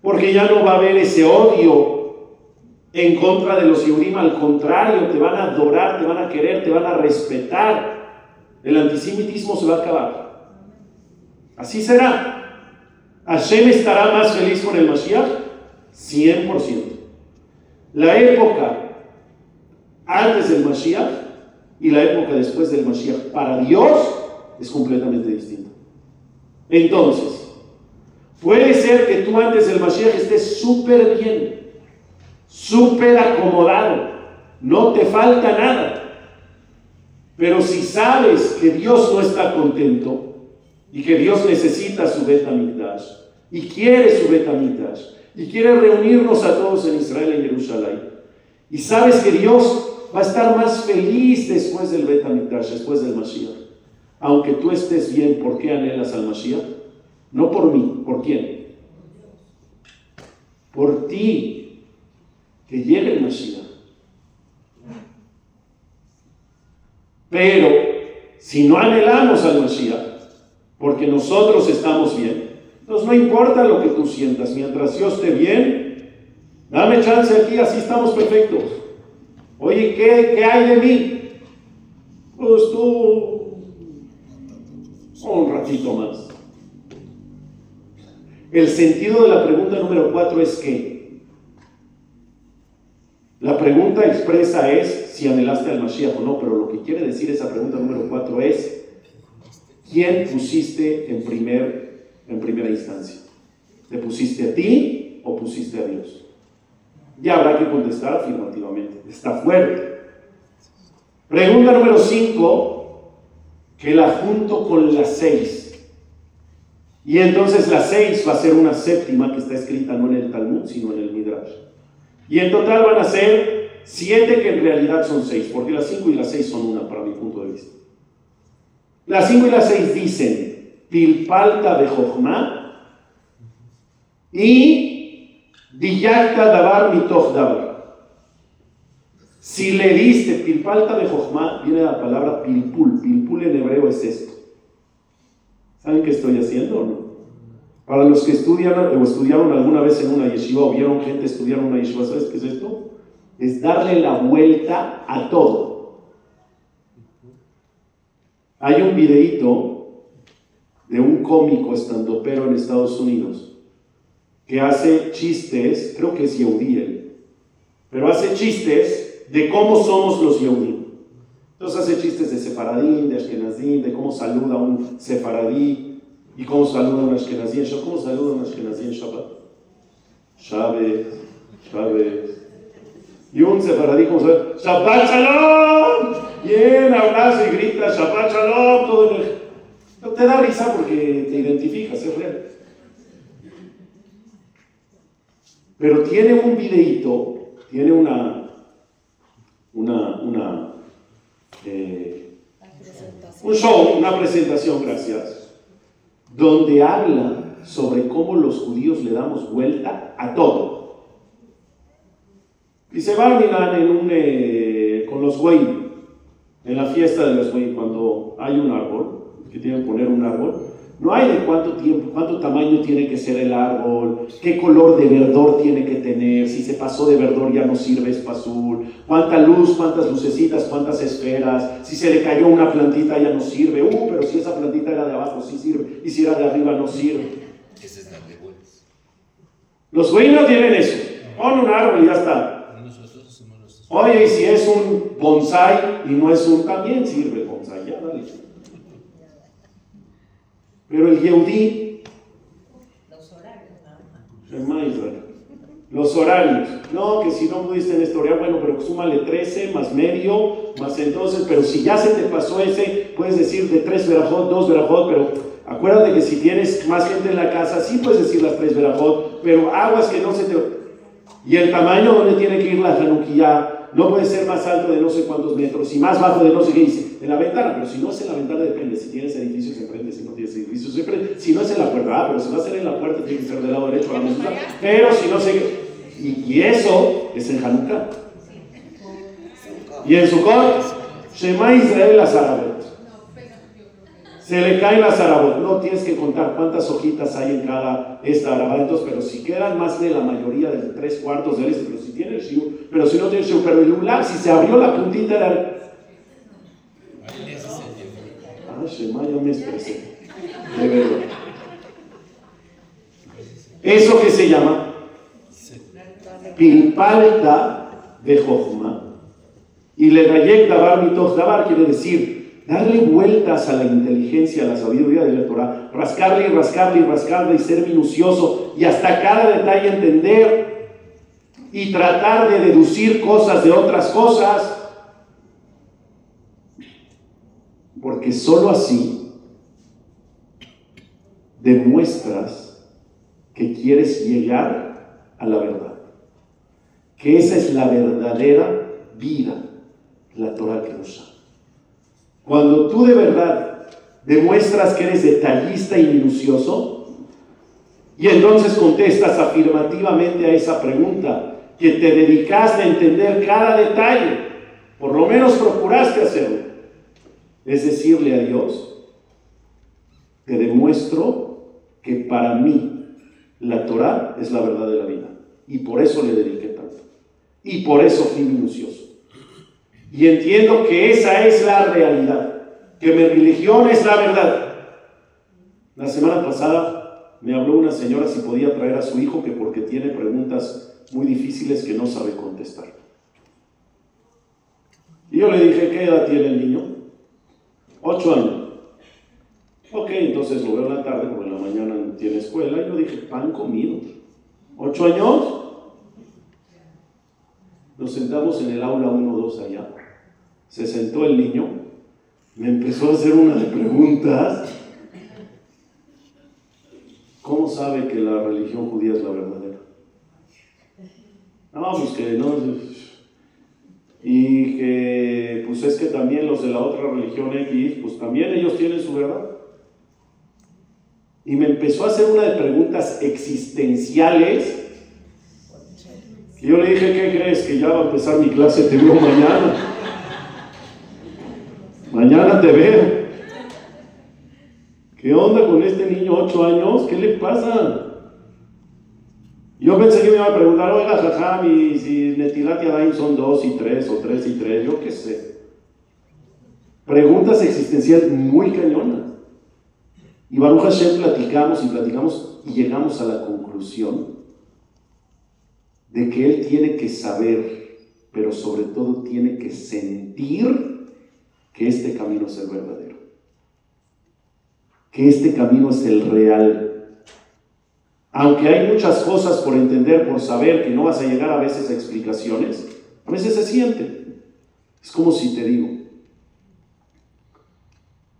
Porque ya no va a haber ese odio en contra de los Yehudim, al contrario, te van a adorar, te van a querer, te van a respetar. El antisemitismo se va a acabar. Así será. Hashem estará más feliz con el Mashiach, 100%. La época antes del Mashiach y la época después del Mashiach para Dios es completamente distinta. Entonces, puede ser que tú antes del Mashiach estés súper bien, súper acomodado, no te falta nada. Pero si sabes que Dios no está contento y que Dios necesita su Betamigdash y quiere su Betamigdash y quiere reunirnos a todos en Israel y Jerusalén y sabes que Dios va a estar más feliz después del Betamigdash, después del Mashiach. Aunque tú estés bien, ¿por qué anhelas al Mashiach? No por mí, ¿por quién? Por ti, que llegue el Mashiach. Pero si no anhelamos al Mashiach, porque nosotros estamos bien, entonces no importa lo que tú sientas, mientras yo esté bien, dame chance aquí, así estamos perfectos. Oye, ¿qué, qué hay de mí? Pues tú, un ratito más. El sentido de la pregunta número cuatro es que la pregunta expresa es si anhelaste al Mashiach o no, pero lo que quiere decir esa pregunta número cuatro es ¿quién pusiste en, primer, en primera instancia? ¿Te pusiste a ti o pusiste a Dios? Ya habrá que contestar afirmativamente. Está fuerte. Pregunta número 5, que la junto con la 6. Y entonces la 6 va a ser una séptima que está escrita no en el Talmud, sino en el Midrash. Y en total van a ser 7 que en realidad son 6, porque las 5 y las 6 son una para mi punto de vista. Las 5 y las 6 dicen, Pilpalta de Jochma y Diyakta davar mitoch davar. Si le diste pilpalta de Jochma, viene la palabra pilpul. Pilpul en hebreo es esto. ¿Saben qué estoy haciendo o no? Para los que estudian o estudiaron alguna vez en una yeshiva o vieron gente estudiar en una yeshiva, ¿sabes qué es esto? Es darle la vuelta a todo. Hay un videíto de un cómico estandopero en Estados Unidos que hace chistes, creo que es Yehudiel, pero hace chistes de cómo somos los Yehudim. Entonces hace chistes de sefaradín, de ashkenazín, de cómo saluda un sefaradí y cómo saluda un ashkenazí en. ¿Cómo saluda un ashkenazí en Shabbat? Shabbat, Shabbat. Y un sefaradí, ¿cómo saluda? Shabbat Shalom. Bien, abraza y grita Shabbat Shalom. Todo el... Te da risa porque te identificas, es real. Pero tiene un videíto, tiene una, una, una eh, un show, una presentación, gracias, donde habla sobre cómo los judíos le damos vuelta a todo. Y se a en un, eh, con los güey, en la fiesta de los güey, cuando hay un árbol, que tienen que poner un árbol, no hay de cuánto tiempo, cuánto tamaño tiene que ser el árbol, qué color de verdor tiene que tener, si se pasó de verdor ya no sirve, es azul, cuánta luz, cuántas lucecitas, cuántas esferas, si se le cayó una plantita ya no sirve, uh, pero si esa plantita era de abajo sí sirve, y si era de arriba no sirve. Los güeyes no tienen eso, pon un árbol y ya está. Oye, y si es un bonsai y no es un, también sirve el bonsai, ya dale. Pero el Yehudí. Los horarios, Los horarios. No, que si no pudiste en este horario, bueno, pero súmale 13 más medio, más entonces, pero si ya se te pasó ese, puedes decir de 3 verajot, 2 verajot, pero acuérdate que si tienes más gente en la casa, sí puedes decir las 3 verajot, pero aguas que no se te. Y el tamaño donde tiene que ir la januquilla no puede ser más alto de no sé cuántos metros y más bajo de no sé qué dice. En la ventana, pero si no es en la ventana depende. Si tienes edificios enfrente, si no tienes edificios enfrente. Si no es en la puerta, ah, pero si va a ser en la puerta tiene que ser del lado derecho a la mesa. Pero si no se... Y, y eso es en Hanukkah. Y en Sukkot, Shema Israel las árabes se le cae la zarabot. No tienes que contar cuántas hojitas hay en cada esta entonces, pero si quedan más de la mayoría de tres cuartos de este, pero si tiene el pero si no tiene el shiu, pero el ulam, si se abrió la puntita de Shema. Eso que se llama pilpalta de Jochma Y le dayek dabar mitoch dabar quiere decir darle vueltas a la inteligencia, a la sabiduría de la Torah, rascarle y rascarle y rascarle y ser minucioso y hasta cada detalle entender y tratar de deducir cosas de otras cosas. Porque sólo así demuestras que quieres llegar a la verdad. Que esa es la verdadera vida la Torah que Cuando tú de verdad demuestras que eres detallista y minucioso, y entonces contestas afirmativamente a esa pregunta, que te dedicaste a entender cada detalle, por lo menos procuraste hacerlo, es decirle a Dios, te demuestro que para mí la Torah es la verdad de la vida, y por eso le dediqué tanto, y por eso fui minucioso. Y entiendo que esa es la realidad, que mi religión es la verdad. La semana pasada me habló una señora si podía traer a su hijo que porque tiene preguntas muy difíciles que no sabe contestar. Y yo le dije, ¿qué edad tiene el niño? Ocho años. Ok, entonces lo veo en la tarde porque en la mañana tiene escuela. Y yo dije, pan comido. ¿Ocho años? Nos sentamos en el aula 1-2 allá se sentó el niño, me empezó a hacer una de preguntas. ¿Cómo sabe que la religión judía es la verdadera? No, pues que no. Y que, pues es que también los de la otra religión X, pues también ellos tienen su verdad. Y me empezó a hacer una de preguntas existenciales. Y yo le dije, ¿qué crees? Que ya va a empezar mi clase, te veo mañana. Mañana te veo. ¿Qué onda con este niño, 8 años? ¿Qué le pasa? Yo pensé que me iba a preguntar, oiga, jajam, y si Netilat y son 2 y 3 o 3 y 3, yo qué sé. Preguntas existenciales muy cañonas. Y Baruch Hashem platicamos y platicamos y llegamos a la conclusión de que él tiene que saber, pero sobre todo tiene que sentir que este camino es el verdadero, que este camino es el real. Aunque hay muchas cosas por entender, por saber, que no vas a llegar a veces a explicaciones, a veces se siente. Es como si te digo,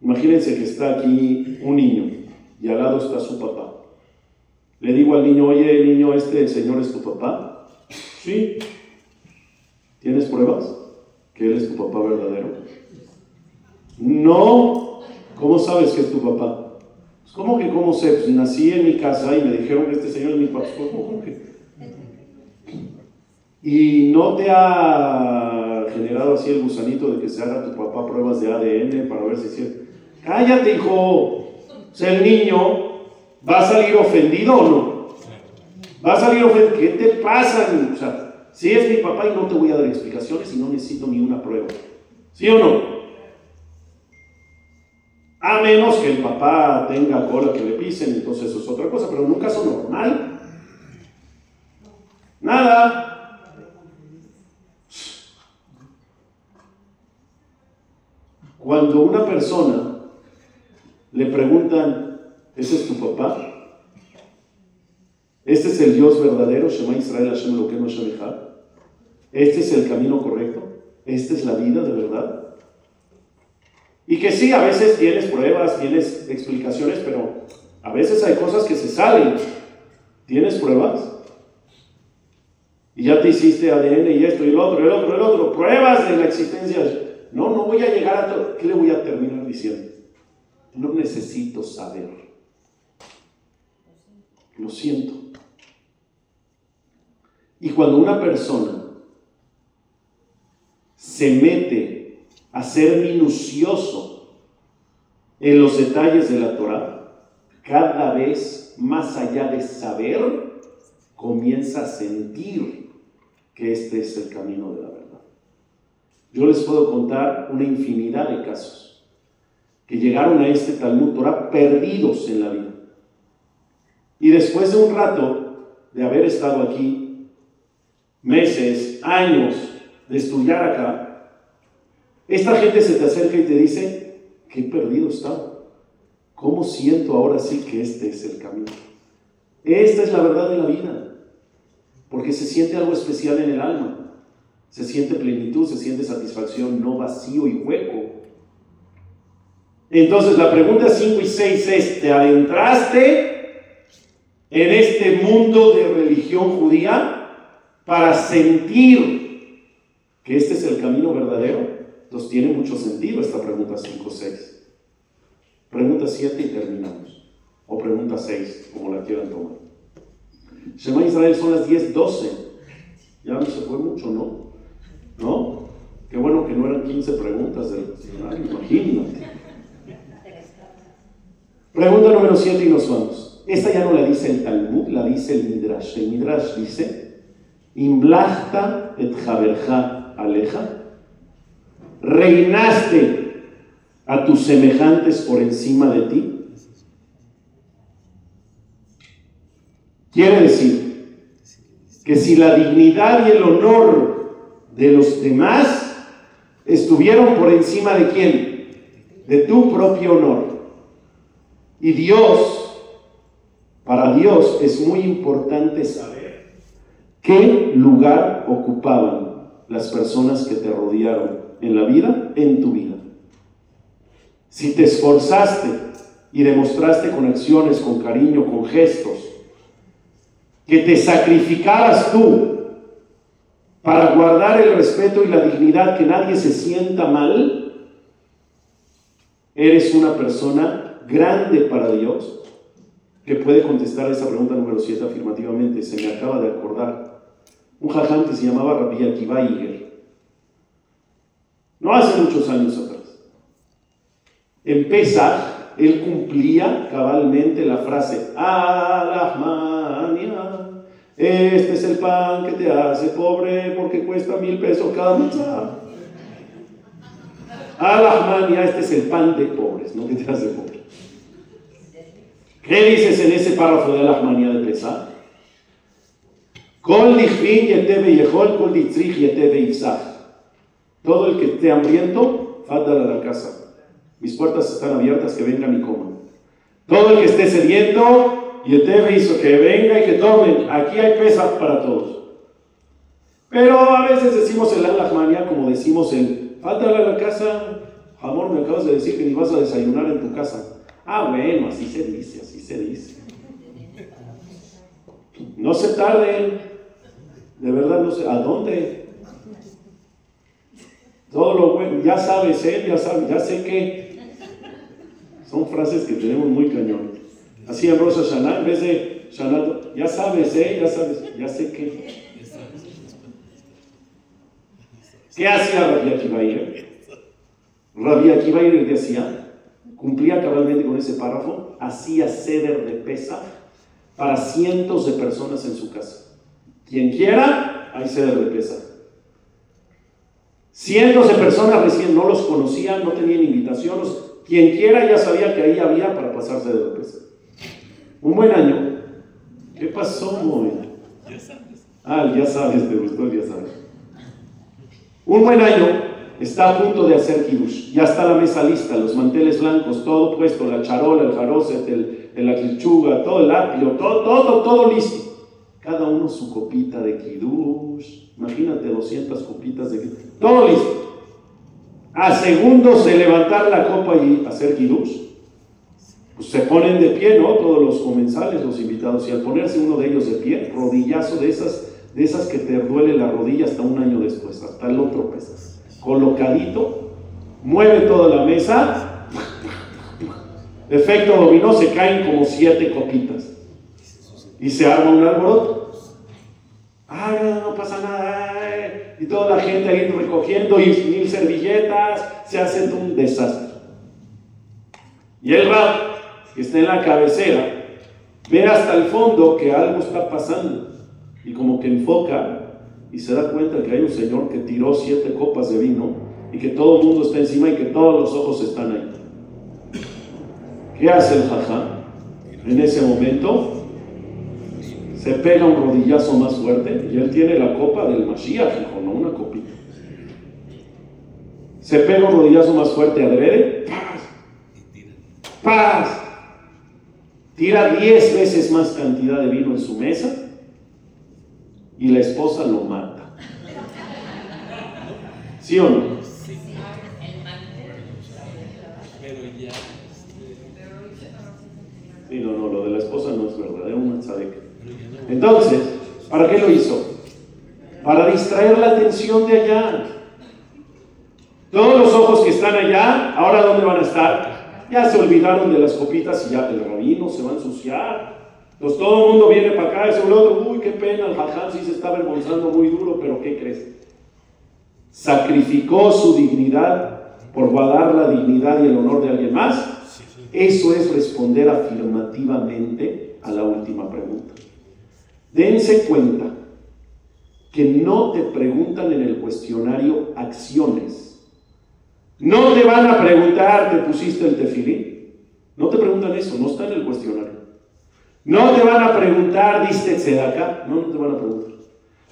imagínense que está aquí un niño y al lado está su papá. Le digo al niño, oye niño, este el Señor es tu papá. Sí. ¿Tienes pruebas que Él es tu papá verdadero? No, ¿cómo sabes que es tu papá? ¿Cómo que cómo? Pues, nací en mi casa y me dijeron que este señor es mi papá. ¿Cómo, que? ¿Y no te ha generado así el gusanito de que se haga tu papá pruebas de ADN para ver si es cierto? Cállate, hijo. O sea, el niño va a salir ofendido o no. Va a salir ofendido. ¿Qué te pasa? O sea, si es mi papá y no te voy a dar explicaciones y no necesito ni una prueba. ¿Sí o no? A menos que el papá tenga cola que le pisen, entonces eso es otra cosa, pero en un caso normal, nada. Cuando una persona le preguntan, ¿ese es tu papá? ¿Este es el Dios verdadero, Shema Israel Hashem ¿Este es el camino correcto? ¿Esta es la vida de verdad? Y que sí, a veces tienes pruebas, tienes explicaciones, pero a veces hay cosas que se salen. ¿Tienes pruebas? Y ya te hiciste ADN y esto y el otro, el otro, el otro. Pruebas de la existencia. No, no voy a llegar a todo. ¿Qué le voy a terminar diciendo? No necesito saber. Lo siento. Y cuando una persona se mete a ser minucioso en los detalles de la Torah, cada vez más allá de saber, comienza a sentir que este es el camino de la verdad. Yo les puedo contar una infinidad de casos que llegaron a este Talmud Torah perdidos en la vida. Y después de un rato de haber estado aquí, meses, años de estudiar acá, Esta gente se te acerca y te dice, qué perdido está. ¿Cómo siento ahora sí que este es el camino? Esta es la verdad de la vida, porque se siente algo especial en el alma, se siente plenitud, se siente satisfacción, no vacío y hueco. Entonces la pregunta 5 y 6 es, ¿te adentraste en este mundo de religión judía para sentir que este es el camino verdadero? Entonces tiene mucho sentido esta pregunta 5, 6. Pregunta 7 y terminamos. O pregunta 6, como la quieran tomar. Shema Israel son las 10, 12. Ya no se fue mucho, ¿no? ¿No? Qué bueno que no eran 15 preguntas del imagínate. Pregunta número 7 y nos vamos. Esta ya no la dice el Talmud, la dice el Midrash. El Midrash dice, Imblachta et jaberja aleja, reinaste a tus semejantes por encima de ti. Quiere decir que si la dignidad y el honor de los demás estuvieron por encima de quién? De tu propio honor. Y Dios, para Dios es muy importante saber qué lugar ocupaban las personas que te rodearon en la vida, en tu vida. Si te esforzaste y demostraste con acciones, con cariño, con gestos, que te sacrificaras tú para guardar el respeto y la dignidad, que nadie se sienta mal, eres una persona grande para Dios que puede contestar esa pregunta número 7 afirmativamente. Se me acaba de acordar. Un jaján que se llamaba Rabbi Akiva no hace muchos años atrás. En Pesach, él cumplía cabalmente la frase, Alahmania, este es el pan que te hace pobre porque cuesta mil pesos cada matzah. Alahmania, este es el pan de pobres, no que te hace pobre. ¿Qué dices en ese párrafo de Alahmania de Pesach? Kol yetebe yehol, kol yetebe todo el que esté hambriento, fádala a la casa. Mis puertas están abiertas, que vengan y coman. Todo el que esté sediento, y el hizo que venga y que tomen. Aquí hay pesas para todos. Pero a veces decimos el alajmania como decimos el, fádala a la casa. Amor, me acabas de decir que ni vas a desayunar en tu casa. Ah, bueno, así se dice, así se dice. No se tarden. De verdad, no sé. ¿A dónde? Todo lo bueno, ya sabes, ¿eh? ya sabes, ya sé que son frases que tenemos muy cañón. Así en Rosa Shana, en vez de Shana, ya sabes, ¿eh? ya sabes, ya sé que. ¿Qué hacía Rabbi Akiva Rabbi Akiva ¿qué hacía? Cumplía cabalmente con ese párrafo, hacía ceder de pesa para cientos de personas en su casa. Quien quiera, hay ceder de pesa. Cientos de personas recién no los conocían, no tenían invitación. Quien quiera ya sabía que ahí había para pasarse de pesa. Un buen año. ¿Qué pasó, muy? Ah, ya sabes, te gustó, ya sabes. Un buen año está a punto de hacer kirush. Ya está la mesa lista, los manteles blancos, todo puesto, la charola, el jaroset, el, la lechuga, todo el apio, todo, todo, todo listo. Cada uno su copita de kirush. Imagínate 200 copitas de kirush. Todo listo. A segundos de levantar la copa y hacer kirush, pues se ponen de pie, ¿no? Todos los comensales, los invitados. Y al ponerse uno de ellos de pie, rodillazo de esas, de esas que te duele la rodilla hasta un año después, hasta el otro pesa. Colocadito, mueve toda la mesa. Efecto dominó, se caen como siete copitas. Y se arma un alboroto. Ay, no, no pasa nada. Y toda la gente ahí recogiendo y mil servilletas. Se hace un desastre. Y el rap, que está en la cabecera, ve hasta el fondo que algo está pasando. Y como que enfoca y se da cuenta que hay un señor que tiró siete copas de vino y que todo el mundo está encima y que todos los ojos están ahí. ¿Qué hace el jajá? En ese momento se pega un rodillazo más fuerte y él tiene la copa del Mashiach, hijo, no una copita. Se pega un rodillazo más fuerte adrede. ¡Paz! ¡Paz! Tira 10 veces más cantidad de vino en su mesa y la esposa lo mata. ¿Sí o no? Sí, no, no, lo de la esposa no es verdad, era una tzadeca. Entonces, ¿para qué lo hizo? Para distraer la atención de allá. Todos los ojos que están allá, ¿ahora dónde van a estar? Ya se olvidaron de las copitas y ya el rabino se va a ensuciar. Entonces todo el mundo viene para acá, ese otro, uy, qué pena, el jaján sí se está avergonzando muy duro, pero ¿qué crees? Sacrificó su dignidad por guardar la dignidad y el honor de alguien más. Eso es responder afirmativamente a la última pregunta. Dense cuenta que no te preguntan en el cuestionario acciones. No te van a preguntar, ¿te pusiste el tefilín? No te preguntan eso, no está en el cuestionario. No te van a preguntar, ¿diste tzedakah? No, no te van a preguntar.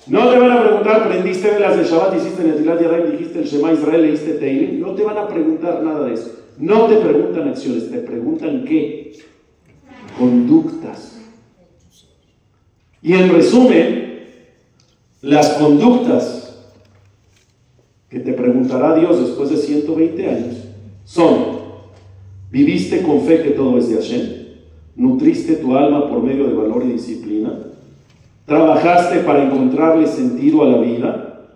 No te van a preguntar, ¿prendiste velas de Shabbat, hiciste Netilat Yadayim, dijiste el Shema Israel, leíste Teilim? No te van a preguntar nada de eso. No te preguntan acciones, te preguntan qué? Conductas. Y en resumen, las conductas que te preguntará Dios después de 120 años son, ¿viviste con fe que todo es de Hashem? ¿Nutriste tu alma por medio de valor y disciplina? ¿Trabajaste para encontrarle sentido a la vida?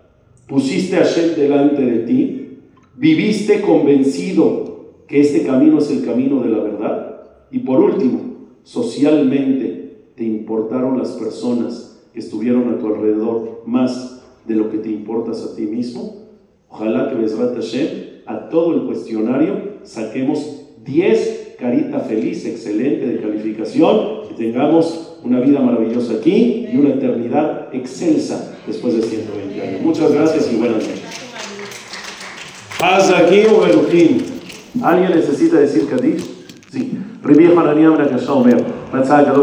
¿Pusiste a Hashem delante de ti? ¿Viviste convencido que este camino es el camino de la verdad? Y por último, socialmente te importaron las personas que estuvieron a tu alrededor más de lo que te importas a ti mismo. Ojalá que Besrat Hashem, a todo el cuestionario, saquemos 10 carita feliz, excelente de calificación, que tengamos una vida maravillosa aquí y una eternidad excelsa después de 120 años. Muchas gracias y buenas noches. Haz aquí o Berujín. ¿Alguien necesita decir Kadish? Sí.